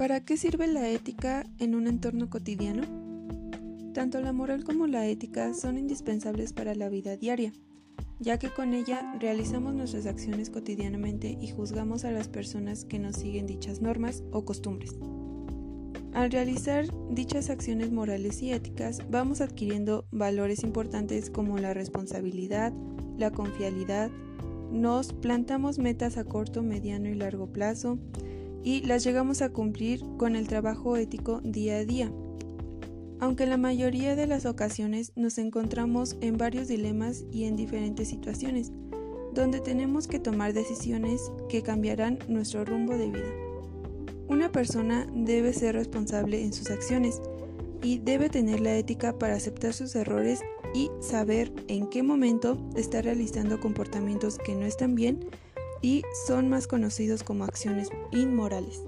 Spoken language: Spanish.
¿Para qué sirve la ética en un entorno cotidiano? Tanto la moral como la ética son indispensables para la vida diaria, ya que con ella realizamos nuestras acciones cotidianamente y juzgamos a las personas que nos siguen dichas normas o costumbres. Al realizar dichas acciones morales y éticas, vamos adquiriendo valores importantes como la responsabilidad, la confiabilidad, nos plantamos metas a corto, mediano y largo plazo y las llegamos a cumplir con el trabajo ético día a día. Aunque la mayoría de las ocasiones nos encontramos en varios dilemas y en diferentes situaciones, donde tenemos que tomar decisiones que cambiarán nuestro rumbo de vida. Una persona debe ser responsable en sus acciones y debe tener la ética para aceptar sus errores y saber en qué momento está realizando comportamientos que no están bien y son más conocidos como acciones inmorales.